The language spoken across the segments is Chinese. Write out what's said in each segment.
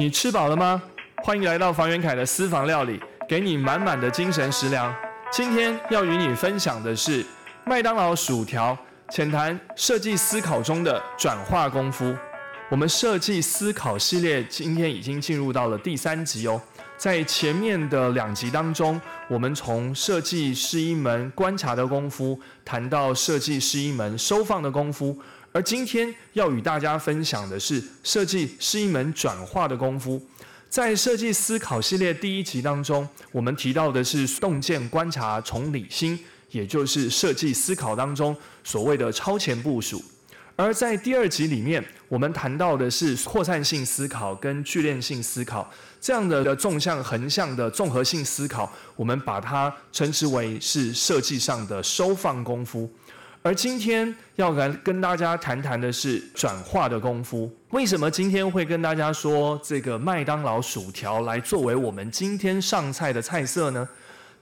你吃饱了吗？欢迎来到房元凯的私房料理，给你满满的精神食粮。今天要与你分享的是麦当劳薯条，浅谈设计思考中的转化功夫。我们设计思考系列今天已经进入到了第三集哦。在前面的两集当中，我们从设计是一门观察的功夫，谈到设计是一门收放的功夫，而今天要与大家分享的是设计是一门转化的功夫。在设计思考系列第一集当中，我们提到的是洞见、观察、从理心，也就是设计思考当中所谓的超前部署。而在第二集里面，我们谈到的是扩散性思考跟聚链性思考这样的纵向、横向的综合性思考，我们把它称之为是设计上的收放功夫。而今天要来跟大家谈谈的是转化的功夫。为什么今天会跟大家说这个麦当劳薯条来作为我们今天上菜的菜色呢？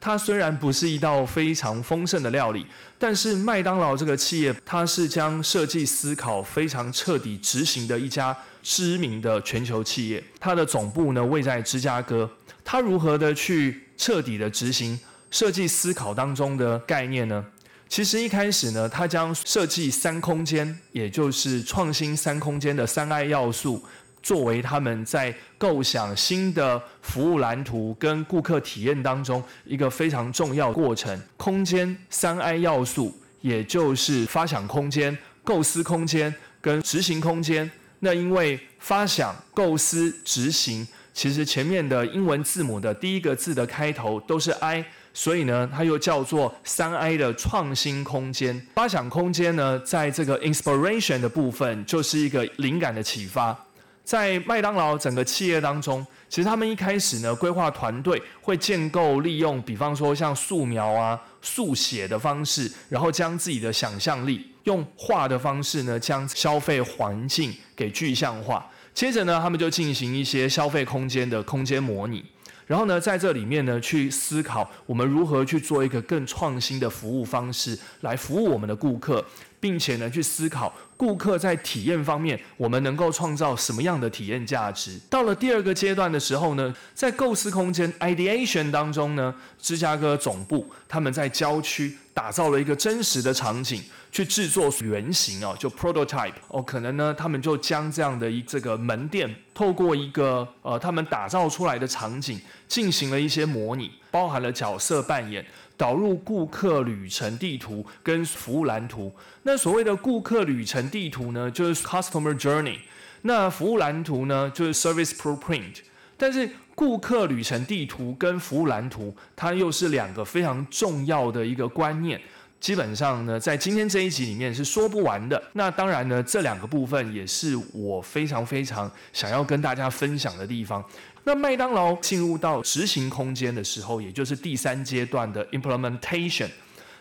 它虽然不是一道非常丰盛的料理，但是麦当劳这个企业，它是将设计思考非常彻底执行的一家知名的全球企业。它的总部呢位在芝加哥。它如何的去彻底的执行设计思考当中的概念呢？其实一开始呢，他将设计三空间，也就是创新三空间的三 I 要素。作为他们在构想新的服务蓝图跟顾客体验当中一个非常重要的过程，空间三 I 要素，也就是发想空间、构思空间跟执行空间。那因为发想、构思、执行，其实前面的英文字母的第一个字的开头都是 I，所以呢，它又叫做三 I 的创新空间。发想空间呢，在这个 inspiration 的部分，就是一个灵感的启发。在麦当劳整个企业当中，其实他们一开始呢，规划团队会建构利用，比方说像素描啊、速写的方式，然后将自己的想象力用画的方式呢，将消费环境给具象化。接着呢，他们就进行一些消费空间的空间模拟，然后呢，在这里面呢，去思考我们如何去做一个更创新的服务方式，来服务我们的顾客。并且呢，去思考顾客在体验方面，我们能够创造什么样的体验价值。到了第二个阶段的时候呢，在构思空间 ideation 当中呢，芝加哥总部他们在郊区打造了一个真实的场景，去制作原型哦，就 prototype 哦，可能呢，他们就将这样的一这个门店，透过一个呃，他们打造出来的场景，进行了一些模拟，包含了角色扮演。导入顾客旅程地图跟服务蓝图。那所谓的顾客旅程地图呢，就是 customer journey。那服务蓝图呢，就是 service blueprint。但是顾客旅程地图跟服务蓝图，它又是两个非常重要的一个观念。基本上呢，在今天这一集里面是说不完的。那当然呢，这两个部分也是我非常非常想要跟大家分享的地方。那麦当劳进入到执行空间的时候，也就是第三阶段的 implementation，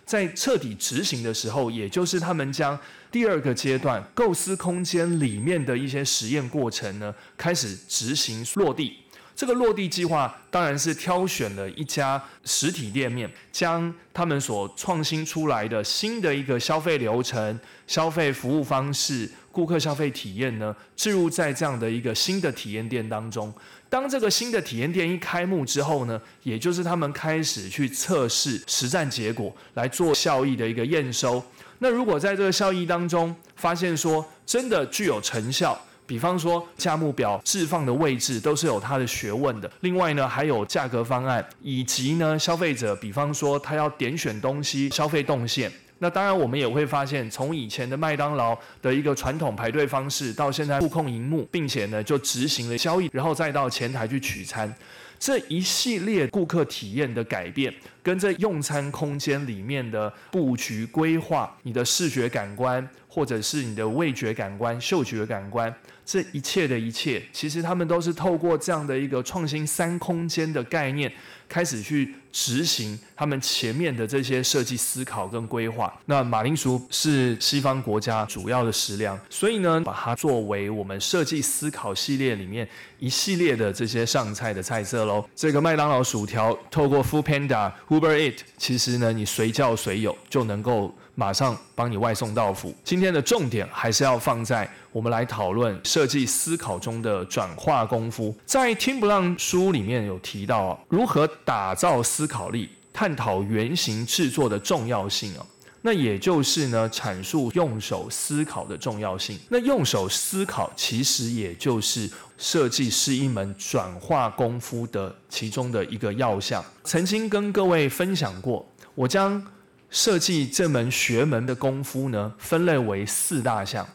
在彻底执行的时候，也就是他们将第二个阶段构思空间里面的一些实验过程呢，开始执行落地。这个落地计划当然是挑选了一家实体店面，将他们所创新出来的新的一个消费流程、消费服务方式、顾客消费体验呢，置入在这样的一个新的体验店当中。当这个新的体验店一开幕之后呢，也就是他们开始去测试实战结果，来做效益的一个验收。那如果在这个效益当中发现说真的具有成效，比方说，价目表置放的位置都是有它的学问的。另外呢，还有价格方案，以及呢，消费者，比方说他要点选东西，消费动线。那当然，我们也会发现，从以前的麦当劳的一个传统排队方式，到现在触控荧幕，并且呢，就执行了交易，然后再到前台去取餐，这一系列顾客体验的改变，跟这用餐空间里面的布局规划，你的视觉感官。或者是你的味觉感官、嗅觉感官，这一切的一切，其实他们都是透过这样的一个创新三空间的概念，开始去执行他们前面的这些设计思考跟规划。那马铃薯是西方国家主要的食粮，所以呢，把它作为我们设计思考系列里面一系列的这些上菜的菜色喽。这个麦当劳薯条透过 Food Panda、Uber Eat，其实呢，你随叫随有就能够马上帮你外送到府。今天的重点还是要放在我们来讨论设计思考中的转化功夫。在 Tim Brown 书里面有提到啊，如何打造思考力，探讨原型制作的重要性啊。那也就是呢，阐述用手思考的重要性。那用手思考其实也就是设计是一门转化功夫的其中的一个要项。曾经跟各位分享过，我将设计这门学门的功夫呢，分类为四大项。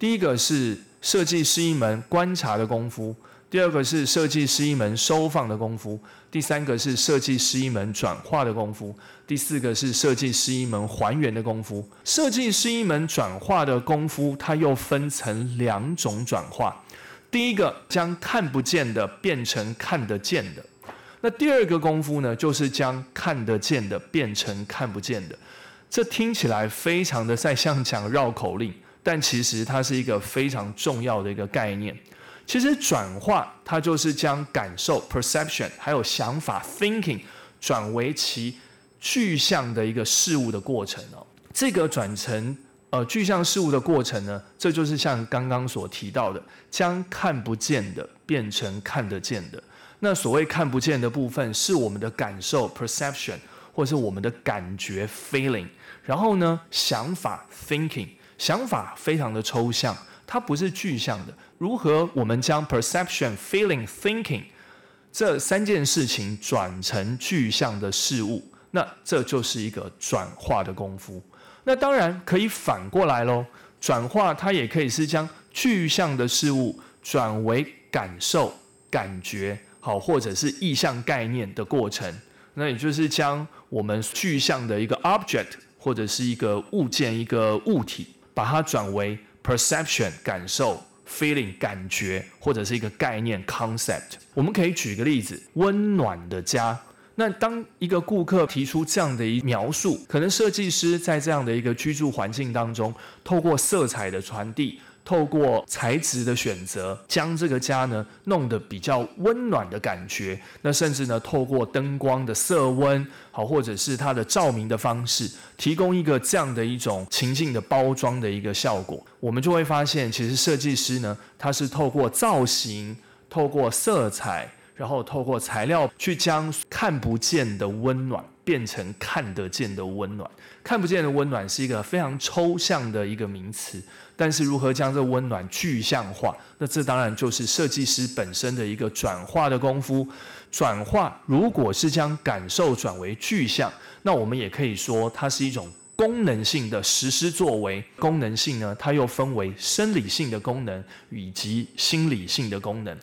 第一个是设计是一门观察的功夫。第二个是设计是一门收放的功夫，第三个是设计是一门转化的功夫，第四个是设计是一门还原的功夫。设计是一门转化的功夫，它又分成两种转化。第一个将看不见的变成看得见的，那第二个功夫呢，就是将看得见的变成看不见的。这听起来非常的在像讲绕口令，但其实它是一个非常重要的一个概念。其实转化，它就是将感受 （perception） 还有想法 （thinking） 转为其具象的一个事物的过程哦。这个转成呃具象事物的过程呢，这就是像刚刚所提到的，将看不见的变成看得见的。那所谓看不见的部分，是我们的感受 （perception） 或是我们的感觉 （feeling）。然后呢，想法 （thinking），想法非常的抽象。它不是具象的。如何我们将 perception、feeling、thinking 这三件事情转成具象的事物？那这就是一个转化的功夫。那当然可以反过来喽。转化它也可以是将具象的事物转为感受、感觉，好，或者是意象概念的过程。那也就是将我们具象的一个 object 或者是一个物件、一个物体，把它转为。perception 感受，feeling 感觉，或者是一个概念 concept。我们可以举个例子，温暖的家。那当一个顾客提出这样的一描述，可能设计师在这样的一个居住环境当中，透过色彩的传递。透过材质的选择，将这个家呢弄得比较温暖的感觉。那甚至呢，透过灯光的色温，好，或者是它的照明的方式，提供一个这样的一种情境的包装的一个效果。我们就会发现，其实设计师呢，他是透过造型，透过色彩，然后透过材料，去将看不见的温暖变成看得见的温暖。看不见的温暖是一个非常抽象的一个名词。但是如何将这温暖具象化？那这当然就是设计师本身的一个转化的功夫。转化如果是将感受转为具象，那我们也可以说它是一种功能性的实施作为。功能性呢，它又分为生理性的功能以及心理性的功能。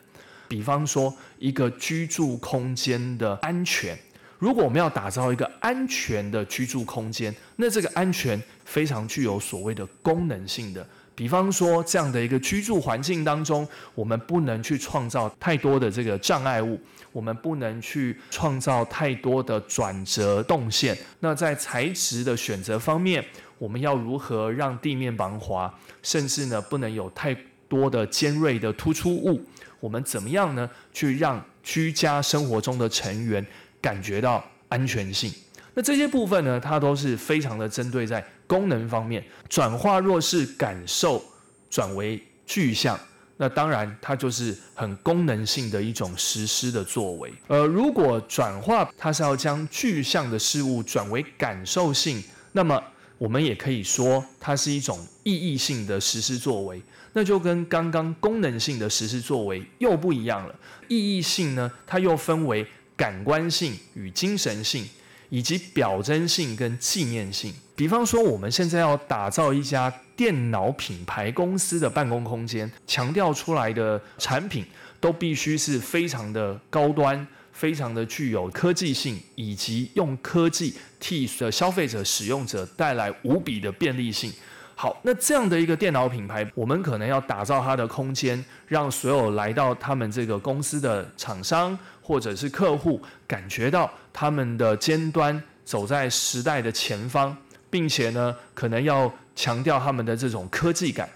比方说，一个居住空间的安全。如果我们要打造一个安全的居住空间，那这个安全非常具有所谓的功能性的。比方说，这样的一个居住环境当中，我们不能去创造太多的这个障碍物，我们不能去创造太多的转折动线。那在材质的选择方面，我们要如何让地面防滑，甚至呢不能有太多的尖锐的突出物？我们怎么样呢去让居家生活中的成员感觉到安全性？那这些部分呢，它都是非常的针对在功能方面转化。若是感受转为具象，那当然它就是很功能性的一种实施的作为。呃，如果转化它是要将具象的事物转为感受性，那么我们也可以说它是一种意义性的实施作为。那就跟刚刚功能性的实施作为又不一样了。意义性呢，它又分为感官性与精神性。以及表征性跟纪念性，比方说我们现在要打造一家电脑品牌公司的办公空间，强调出来的产品都必须是非常的高端，非常的具有科技性，以及用科技替的消费者使用者带来无比的便利性。好，那这样的一个电脑品牌，我们可能要打造它的空间，让所有来到他们这个公司的厂商或者是客户，感觉到他们的尖端走在时代的前方，并且呢，可能要强调他们的这种科技感。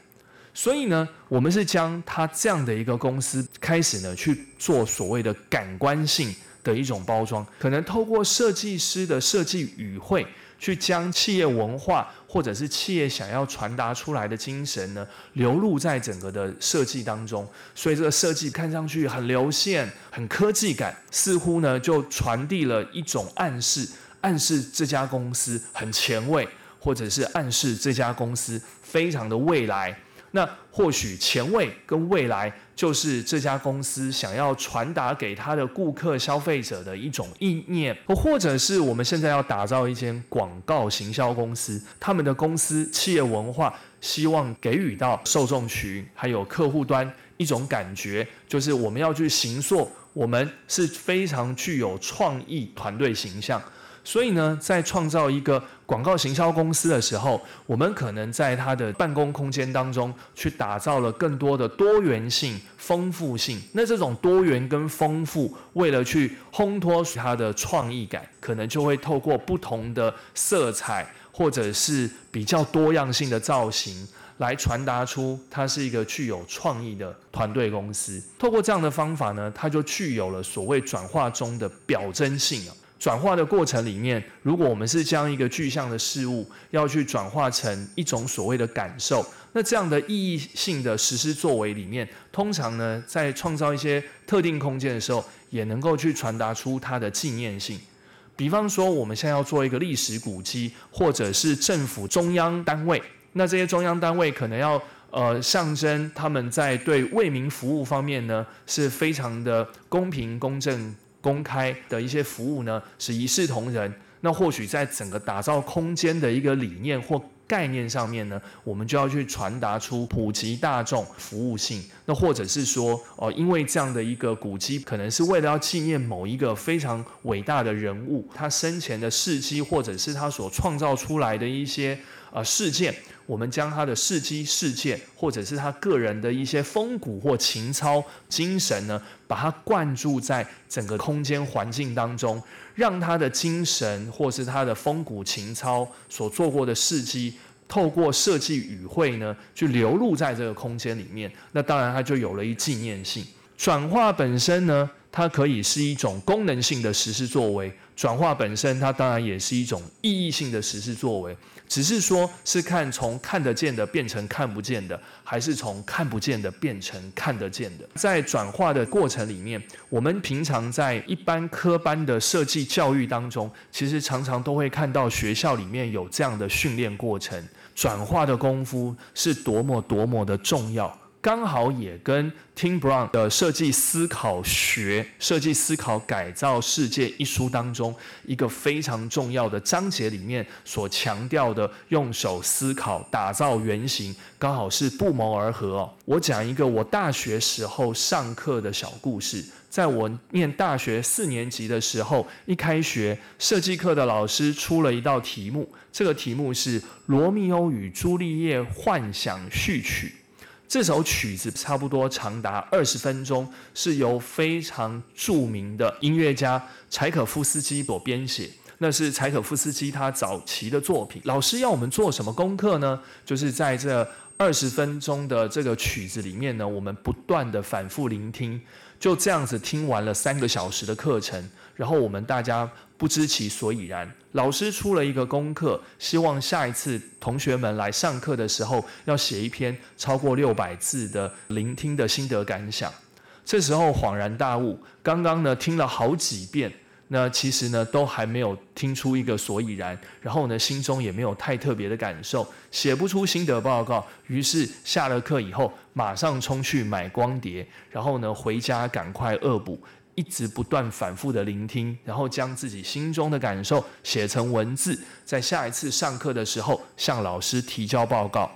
所以呢，我们是将它这样的一个公司开始呢去做所谓的感官性的一种包装，可能透过设计师的设计语汇，去将企业文化或者是企业想要传达出来的精神呢，流入在整个的设计当中。所以这个设计看上去很流线、很科技感，似乎呢就传递了一种暗示，暗示这家公司很前卫，或者是暗示这家公司非常的未来。那或许前卫跟未来就是这家公司想要传达给他的顾客、消费者的一种意念，或者是我们现在要打造一间广告行销公司，他们的公司企业文化希望给予到受众群还有客户端一种感觉，就是我们要去行塑，我们是非常具有创意团队形象。所以呢，在创造一个广告行销公司的时候，我们可能在它的办公空间当中去打造了更多的多元性、丰富性。那这种多元跟丰富，为了去烘托它的创意感，可能就会透过不同的色彩或者是比较多样性的造型，来传达出它是一个具有创意的团队公司。透过这样的方法呢，它就具有了所谓转化中的表征性。转化的过程里面，如果我们是将一个具象的事物要去转化成一种所谓的感受，那这样的意义性的实施作为里面，通常呢，在创造一些特定空间的时候，也能够去传达出它的纪念性。比方说，我们现在要做一个历史古迹，或者是政府中央单位，那这些中央单位可能要呃象征他们在对为民服务方面呢，是非常的公平公正。公开的一些服务呢，是一视同仁。那或许在整个打造空间的一个理念或概念上面呢，我们就要去传达出普及大众服务性。那或者是说，哦，因为这样的一个古迹，可能是为了要纪念某一个非常伟大的人物，他生前的事迹，或者是他所创造出来的一些呃事件。我们将他的事迹、事件，或者是他个人的一些风骨或情操精神呢，把它灌注在整个空间环境当中，让他的精神或是他的风骨情操所做过的事迹，透过设计语汇呢，去流露在这个空间里面。那当然，它就有了一纪念性。转化本身呢，它可以是一种功能性的实施作为；转化本身，它当然也是一种意义性的实施作为。只是说，是看从看得见的变成看不见的，还是从看不见的变成看得见的。在转化的过程里面，我们平常在一般科班的设计教育当中，其实常常都会看到学校里面有这样的训练过程，转化的功夫是多么多么的重要。刚好也跟 Tim Brown 的设计思考学、设计思考改造世界一书当中一个非常重要的章节里面所强调的用手思考、打造原型，刚好是不谋而合。我讲一个我大学时候上课的小故事，在我念大学四年级的时候，一开学设计课的老师出了一道题目，这个题目是《罗密欧与朱丽叶幻想序曲》。这首曲子差不多长达二十分钟，是由非常著名的音乐家柴可夫斯基所编写。那是柴可夫斯基他早期的作品。老师要我们做什么功课呢？就是在这二十分钟的这个曲子里面呢，我们不断的反复聆听，就这样子听完了三个小时的课程，然后我们大家。不知其所以然，老师出了一个功课，希望下一次同学们来上课的时候要写一篇超过六百字的聆听的心得感想。这时候恍然大悟，刚刚呢听了好几遍，那其实呢都还没有听出一个所以然，然后呢心中也没有太特别的感受，写不出心得报告。于是下了课以后，马上冲去买光碟，然后呢回家赶快恶补。一直不断反复的聆听，然后将自己心中的感受写成文字，在下一次上课的时候向老师提交报告。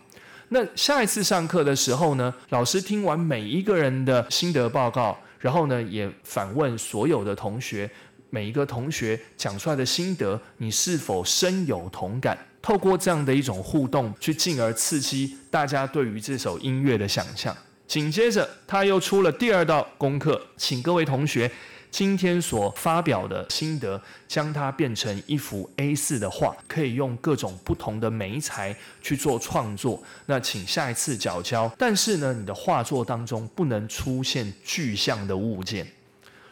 那下一次上课的时候呢，老师听完每一个人的心得报告，然后呢也反问所有的同学，每一个同学讲出来的心得，你是否深有同感？透过这样的一种互动，去进而刺激大家对于这首音乐的想象。紧接着，他又出了第二道功课，请各位同学今天所发表的心得，将它变成一幅 A4 的画，可以用各种不同的媒材去做创作。那请下一次缴交，但是呢，你的画作当中不能出现具象的物件。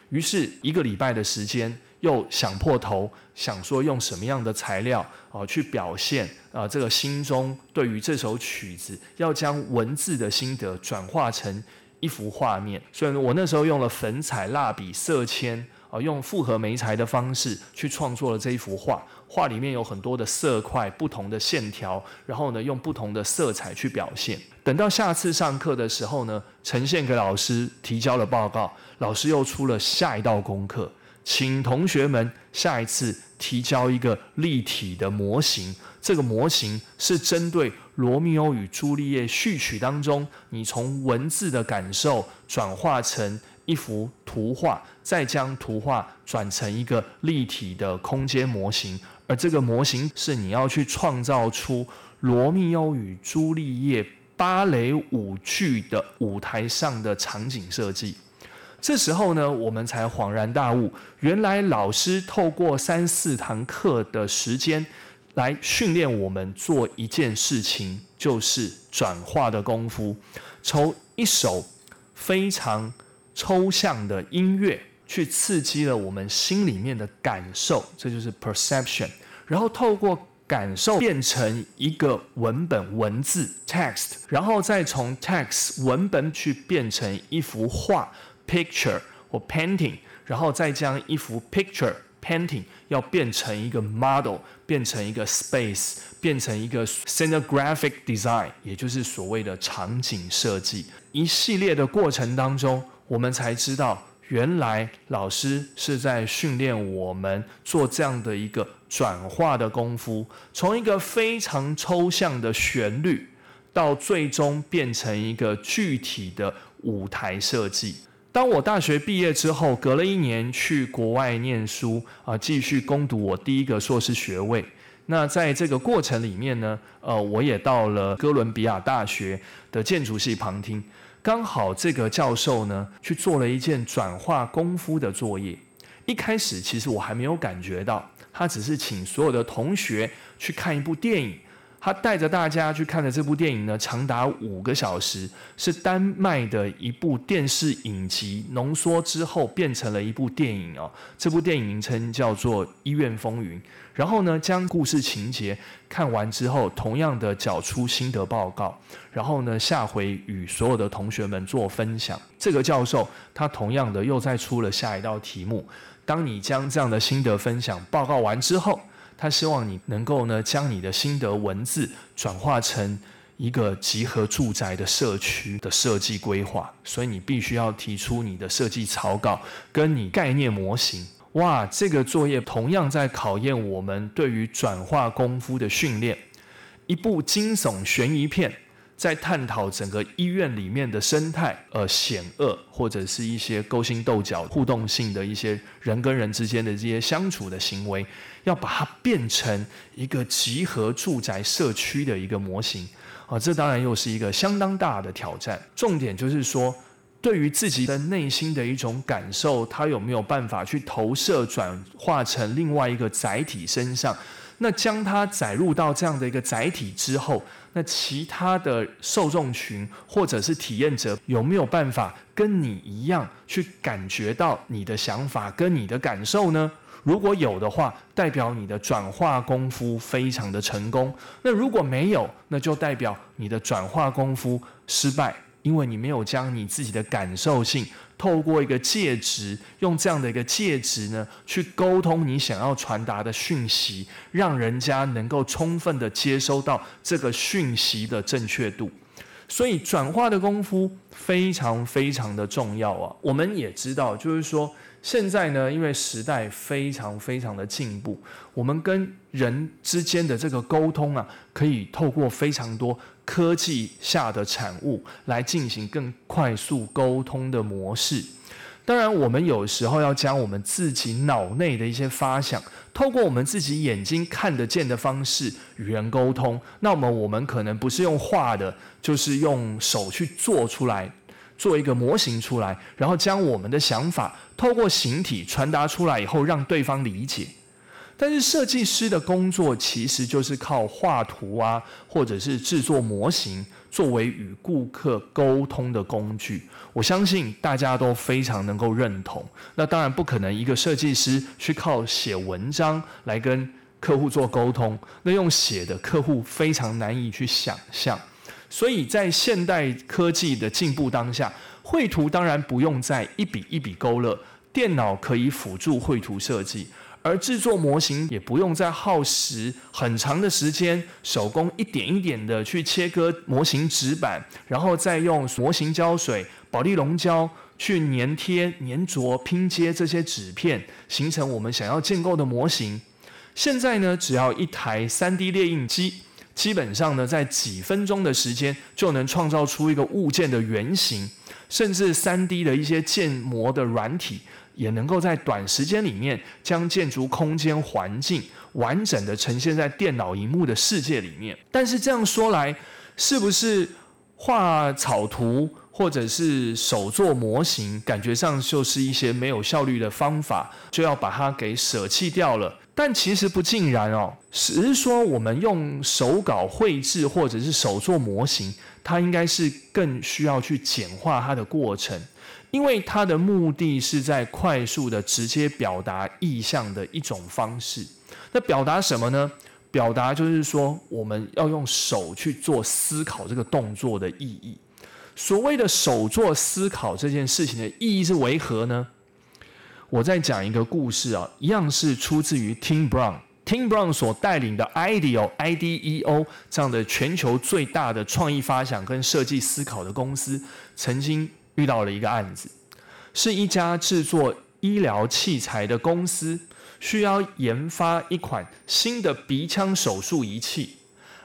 于是一个礼拜的时间，又想破头，想说用什么样的材料啊去表现啊这个心中对于这首曲子要将文字的心得转化成一幅画面。所以我那时候用了粉彩、蜡笔、色铅啊。用复合媒材的方式去创作了这一幅画，画里面有很多的色块、不同的线条，然后呢，用不同的色彩去表现。等到下次上课的时候呢，呈现给老师，提交了报告，老师又出了下一道功课，请同学们下一次提交一个立体的模型。这个模型是针对《罗密欧与朱丽叶》序曲当中，你从文字的感受转化成。一幅图画，再将图画转成一个立体的空间模型，而这个模型是你要去创造出《罗密欧与朱丽叶》芭蕾舞剧的舞台上的场景设计。这时候呢，我们才恍然大悟，原来老师透过三四堂课的时间来训练我们做一件事情，就是转化的功夫，从一首非常。抽象的音乐去刺激了我们心里面的感受，这就是 perception。然后透过感受变成一个文本文字 text，然后再从 text 文本去变成一幅画 picture 或 painting，然后再将一幅 picture painting 要变成一个 model，变成一个 space，变成一个 scenographic design，也就是所谓的场景设计。一系列的过程当中。我们才知道，原来老师是在训练我们做这样的一个转化的功夫，从一个非常抽象的旋律，到最终变成一个具体的舞台设计。当我大学毕业之后，隔了一年去国外念书啊，继续攻读我第一个硕士学位。那在这个过程里面呢，呃，我也到了哥伦比亚大学的建筑系旁听。刚好这个教授呢，去做了一件转化功夫的作业。一开始其实我还没有感觉到，他只是请所有的同学去看一部电影。他带着大家去看的这部电影呢，长达五个小时，是丹麦的一部电视影集浓缩之后变成了一部电影哦。这部电影名称叫做《医院风云》。然后呢，将故事情节看完之后，同样的缴出心得报告。然后呢，下回与所有的同学们做分享。这个教授他同样的又再出了下一道题目。当你将这样的心得分享报告完之后。他希望你能够呢，将你的心得文字转化成一个集合住宅的社区的设计规划，所以你必须要提出你的设计草稿跟你概念模型。哇，这个作业同样在考验我们对于转化功夫的训练。一部惊悚悬疑片。在探讨整个医院里面的生态，呃，险恶或者是一些勾心斗角、互动性的一些人跟人之间的这些相处的行为，要把它变成一个集合住宅社区的一个模型，啊，这当然又是一个相当大的挑战。重点就是说，对于自己的内心的一种感受，他有没有办法去投射、转化成另外一个载体身上？那将它载入到这样的一个载体之后，那其他的受众群或者是体验者有没有办法跟你一样去感觉到你的想法跟你的感受呢？如果有的话，代表你的转化功夫非常的成功；那如果没有，那就代表你的转化功夫失败。因为你没有将你自己的感受性透过一个介质，用这样的一个介质呢，去沟通你想要传达的讯息，让人家能够充分的接收到这个讯息的正确度。所以转化的功夫非常非常的重要啊！我们也知道，就是说。现在呢，因为时代非常非常的进步，我们跟人之间的这个沟通啊，可以透过非常多科技下的产物来进行更快速沟通的模式。当然，我们有时候要将我们自己脑内的一些发想，透过我们自己眼睛看得见的方式与人沟通。那么，我们可能不是用画的，就是用手去做出来。做一个模型出来，然后将我们的想法透过形体传达出来以后，让对方理解。但是设计师的工作其实就是靠画图啊，或者是制作模型，作为与顾客沟通的工具。我相信大家都非常能够认同。那当然不可能一个设计师去靠写文章来跟客户做沟通，那用写的客户非常难以去想象。所以在现代科技的进步当下，绘图当然不用再一笔一笔勾勒，电脑可以辅助绘图设计。而制作模型也不用再耗时很长的时间，手工一点一点的去切割模型纸板，然后再用模型胶水、保利龙胶去粘贴、粘着、拼接这些纸片，形成我们想要建构的模型。现在呢，只要一台 3D 列印机，基本上呢，在几分钟的时间就能创造出一个物件的原型，甚至 3D 的一些建模的软体。也能够在短时间里面将建筑空间环境完整的呈现在电脑荧幕的世界里面。但是这样说来，是不是画草图或者是手做模型，感觉上就是一些没有效率的方法，就要把它给舍弃掉了？但其实不尽然哦，只是说我们用手稿绘制或者是手做模型，它应该是更需要去简化它的过程。因为它的目的是在快速的直接表达意向的一种方式。那表达什么呢？表达就是说，我们要用手去做思考这个动作的意义。所谓的手做思考这件事情的意义是为何呢？我再讲一个故事啊，一样是出自于 Tim Brown，Tim Brown 所带领的 IDEO IDEO 这样的全球最大的创意发想跟设计思考的公司，曾经。遇到了一个案子，是一家制作医疗器材的公司，需要研发一款新的鼻腔手术仪器。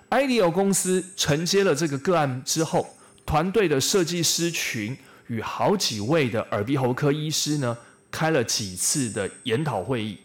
IDEO 公司承接了这个个案之后，团队的设计师群与好几位的耳鼻喉科医师呢，开了几次的研讨会议。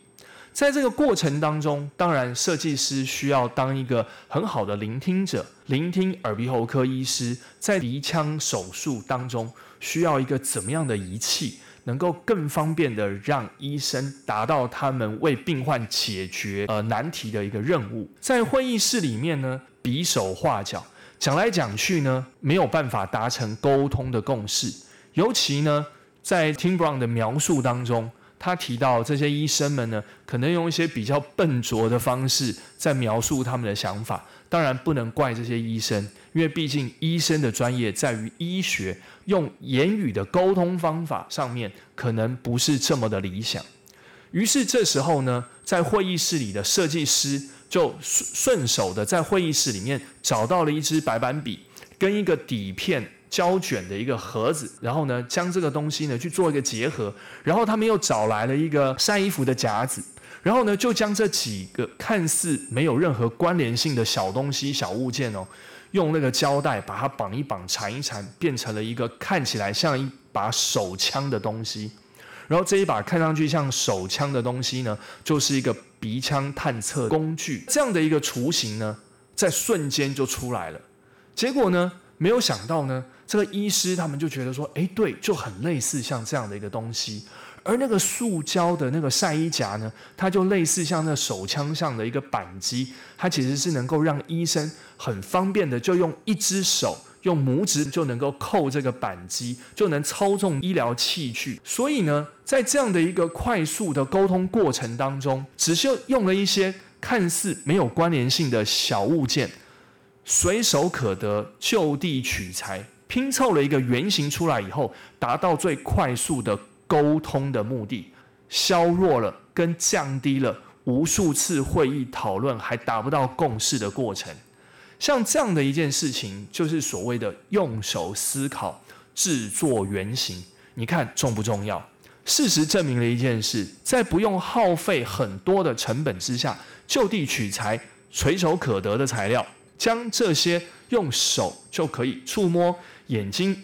在这个过程当中，当然设计师需要当一个很好的聆听者，聆听耳鼻喉科医师在鼻腔手术当中需要一个怎么样的仪器，能够更方便的让医生达到他们为病患解决呃难题的一个任务。在会议室里面呢，比手画脚，讲来讲去呢，没有办法达成沟通的共识。尤其呢，在 Tim Brown 的描述当中。他提到，这些医生们呢，可能用一些比较笨拙的方式在描述他们的想法。当然，不能怪这些医生，因为毕竟医生的专业在于医学，用言语的沟通方法上面可能不是这么的理想。于是这时候呢，在会议室里的设计师就顺手的在会议室里面找到了一支白板笔跟一个底片。胶卷的一个盒子，然后呢，将这个东西呢去做一个结合，然后他们又找来了一个晒衣服的夹子，然后呢，就将这几个看似没有任何关联性的小东西、小物件哦，用那个胶带把它绑一绑、缠一缠，变成了一个看起来像一把手枪的东西。然后这一把看上去像手枪的东西呢，就是一个鼻腔探测工具。这样的一个雏形呢，在瞬间就出来了。结果呢，没有想到呢。这个医师他们就觉得说，哎，对，就很类似像这样的一个东西，而那个塑胶的那个晒衣夹呢，它就类似像那手枪上的一个扳机，它其实是能够让医生很方便的就用一只手，用拇指就能够扣这个扳机，就能操纵医疗器具。所以呢，在这样的一个快速的沟通过程当中，只是用了一些看似没有关联性的小物件，随手可得，就地取材。拼凑了一个原型出来以后，达到最快速的沟通的目的，削弱了跟降低了无数次会议讨论还达不到共识的过程。像这样的一件事情，就是所谓的用手思考制作原型。你看重不重要？事实证明了一件事，在不用耗费很多的成本之下，就地取材、垂手可得的材料，将这些用手就可以触摸。眼睛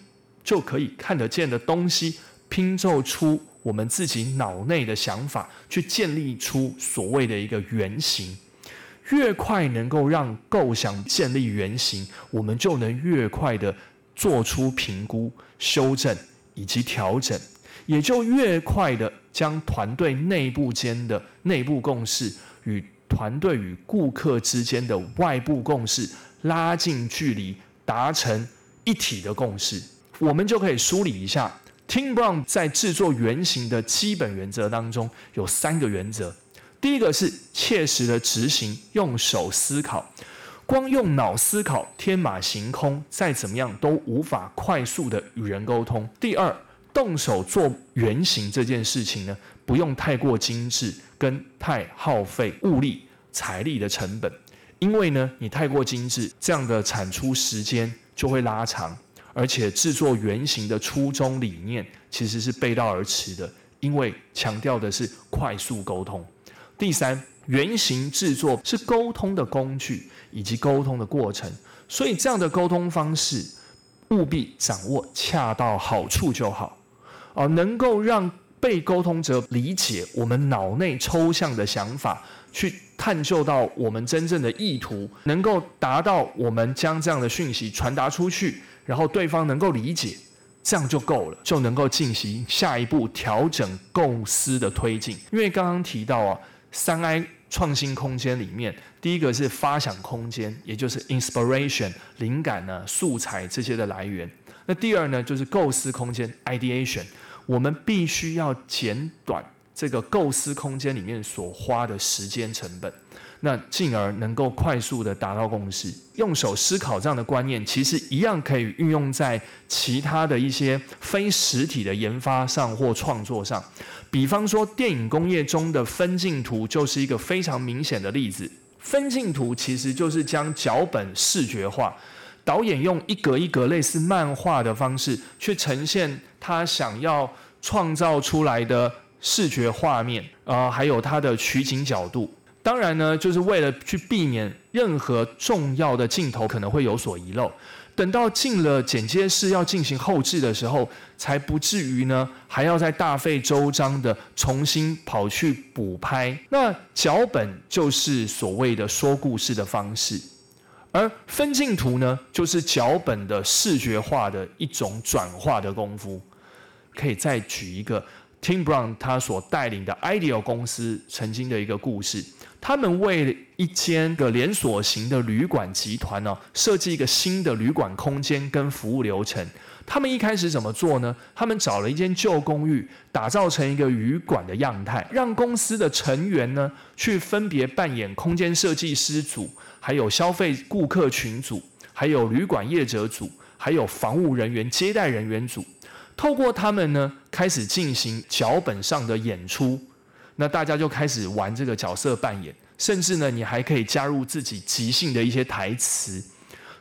就可以看得见的东西，拼凑出我们自己脑内的想法，去建立出所谓的一个原型。越快能够让构想建立原型，我们就能越快的做出评估、修正以及调整，也就越快的将团队内部间的内部共识与团队与顾客之间的外部共识拉近距离，达成一体的共识。我们就可以梳理一下，Tim Brown 在制作原型的基本原则当中有三个原则。第一个是切实的执行，用手思考。光用脑思考，天马行空，再怎么样都无法快速的与人沟通。第二，动手做原型这件事情呢，不用太过精致，跟太耗费物力、财力的成本，因为呢，你太过精致，这样的产出时间就会拉长，而且制作原型的初衷理念其实是背道而驰的，因为强调的是快速沟通。第三。原型制作是沟通的工具以及沟通的过程，所以这样的沟通方式务必掌握恰到好处就好，啊，能够让被沟通者理解我们脑内抽象的想法，去探究到我们真正的意图，能够达到我们将这样的讯息传达出去，然后对方能够理解，这样就够了，就能够进行下一步调整构思的推进。因为刚刚提到啊。三 I 创新空间里面，第一个是发想空间，也就是 inspiration 灵感呢、素材这些的来源。那第二呢，就是构思空间 ideation，我们必须要简短这个构思空间里面所花的时间成本。那进而能够快速的达到共识，用手思考这样的观念，其实一样可以运用在其他的一些非实体的研发上或创作上。比方说，电影工业中的分镜图就是一个非常明显的例子。分镜图其实就是将脚本视觉化，导演用一格一格类似漫画的方式去呈现他想要创造出来的视觉画面，啊，还有它的取景角度。当然呢，就是为了去避免任何重要的镜头可能会有所遗漏，等到进了剪接室要进行后置的时候，才不至于呢还要再大费周章的重新跑去补拍。那脚本就是所谓的说故事的方式，而分镜图呢，就是脚本的视觉化的一种转化的功夫。可以再举一个 Tim Brown 他所带领的 Ideal 公司曾经的一个故事。他们为一间个连锁型的旅馆集团呢，设计一个新的旅馆空间跟服务流程。他们一开始怎么做呢？他们找了一间旧公寓，打造成一个旅馆的样态，让公司的成员呢去分别扮演空间设计师组，还有消费顾客群组，还有旅馆业者组，还有房务人员、接待人员组。透过他们呢，开始进行脚本上的演出。那大家就开始玩这个角色扮演，甚至呢，你还可以加入自己即兴的一些台词，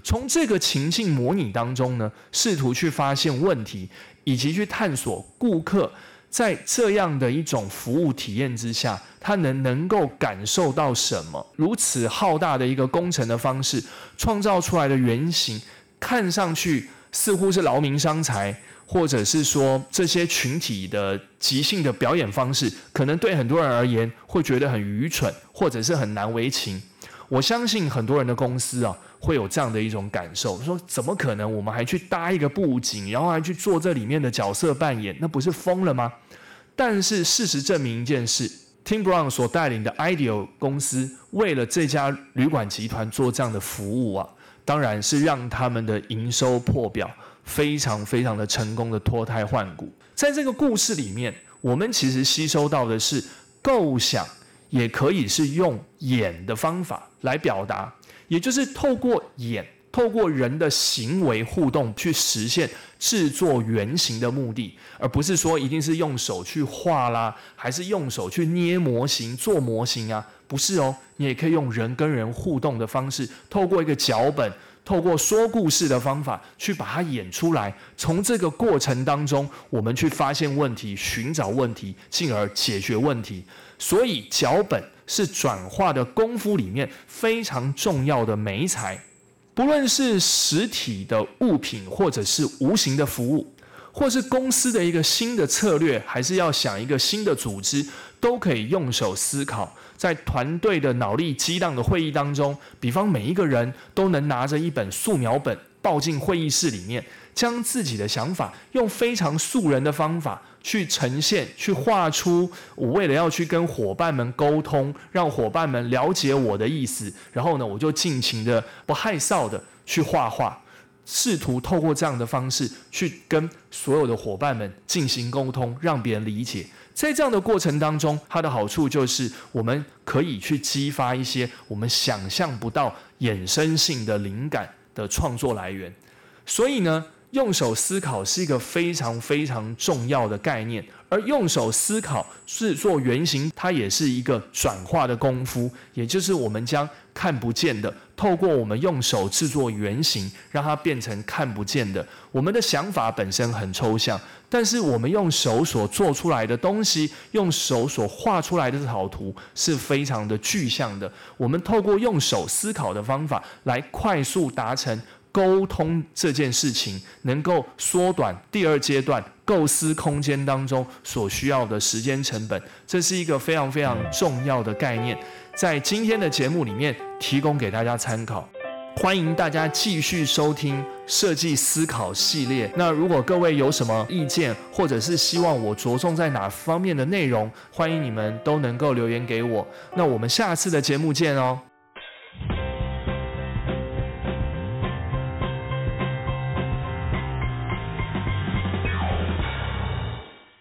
从这个情境模拟当中呢，试图去发现问题，以及去探索顾客在这样的一种服务体验之下，他能能够感受到什么？如此浩大的一个工程的方式，创造出来的原型，看上去似乎是劳民伤财。或者是说这些群体的即兴的表演方式，可能对很多人而言会觉得很愚蠢，或者是很难为情。我相信很多人的公司啊，会有这样的一种感受：说怎么可能？我们还去搭一个布景，然后还去做这里面的角色扮演，那不是疯了吗？但是事实证明一件事：Tim Brown 所带领的 Ideal 公司，为了这家旅馆集团做这样的服务啊，当然是让他们的营收破表。非常非常的成功的脱胎换骨，在这个故事里面，我们其实吸收到的是构想，也可以是用演的方法来表达，也就是透过演，透过人的行为互动去实现制作原型的目的，而不是说一定是用手去画啦，还是用手去捏模型、做模型啊？不是哦，你也可以用人跟人互动的方式，透过一个脚本。透过说故事的方法去把它演出来，从这个过程当中，我们去发现问题、寻找问题，进而解决问题。所以，脚本是转化的功夫里面非常重要的美材。不论是实体的物品，或者是无形的服务，或是公司的一个新的策略，还是要想一个新的组织，都可以用手思考。在团队的脑力激荡的会议当中，比方每一个人都能拿着一本素描本抱进会议室里面，将自己的想法用非常素人的方法去呈现、去画出。我为了要去跟伙伴们沟通，让伙伴们了解我的意思，然后呢，我就尽情的不害臊的去画画，试图透过这样的方式去跟所有的伙伴们进行沟通，让别人理解。在这样的过程当中，它的好处就是我们可以去激发一些我们想象不到衍生性的灵感的创作来源。所以呢，用手思考是一个非常非常重要的概念。而用手思考制作原型，它也是一个转化的功夫，也就是我们将看不见的，透过我们用手制作原型，让它变成看不见的。我们的想法本身很抽象，但是我们用手所做出来的东西，用手所画出来的这套图是非常的具象的。我们透过用手思考的方法来快速达成。沟通这件事情能够缩短第二阶段构思空间当中所需要的时间成本，这是一个非常非常重要的概念，在今天的节目里面提供给大家参考。欢迎大家继续收听设计思考系列。那如果各位有什么意见，或者是希望我着重在哪方面的内容，欢迎你们都能够留言给我。那我们下次的节目见哦。